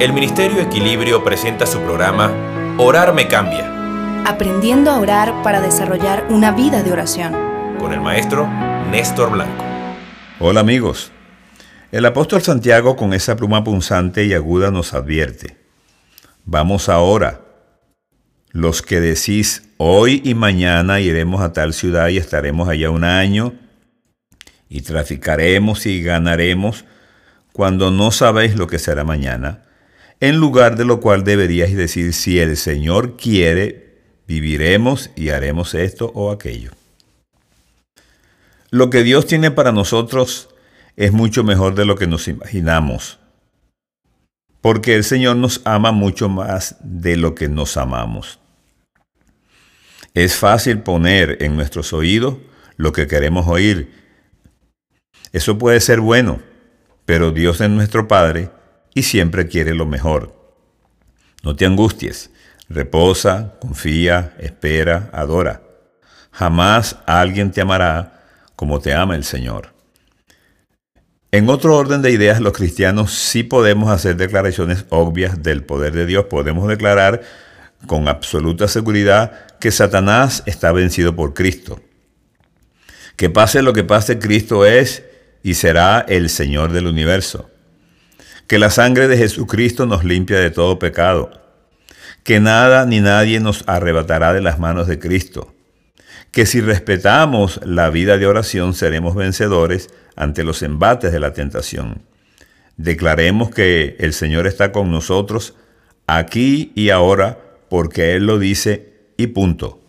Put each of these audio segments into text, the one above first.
El Ministerio Equilibrio presenta su programa Orar me cambia, Aprendiendo a orar para desarrollar una vida de oración. con el maestro Néstor Blanco. Hola amigos. El apóstol Santiago con esa pluma punzante y aguda nos advierte. Vamos ahora. Los que decís hoy y mañana iremos a tal ciudad y estaremos allá un año y traficaremos y ganaremos cuando no sabéis lo que será mañana, en lugar de lo cual deberíais decir si el Señor quiere, viviremos y haremos esto o aquello. Lo que Dios tiene para nosotros es mucho mejor de lo que nos imaginamos. Porque el Señor nos ama mucho más de lo que nos amamos. Es fácil poner en nuestros oídos lo que queremos oír. Eso puede ser bueno, pero Dios es nuestro Padre siempre quiere lo mejor. No te angusties, reposa, confía, espera, adora. Jamás alguien te amará como te ama el Señor. En otro orden de ideas, los cristianos sí podemos hacer declaraciones obvias del poder de Dios. Podemos declarar con absoluta seguridad que Satanás está vencido por Cristo. Que pase lo que pase, Cristo es y será el Señor del universo. Que la sangre de Jesucristo nos limpia de todo pecado. Que nada ni nadie nos arrebatará de las manos de Cristo que si respetamos la vida de oración seremos vencedores ante los embates de la tentación. Declaremos que el Señor está con nosotros aquí y ahora porque Él lo dice y punto.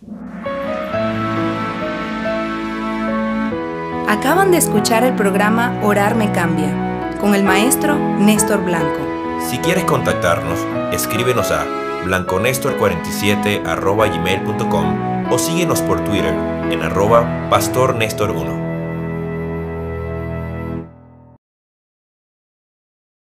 Acaban de escuchar el programa Orar me cambia con el maestro Néstor Blanco. Si quieres contactarnos, escríbenos a blanconestor47 gmail.com o síguenos por Twitter en arroba pastornestor1.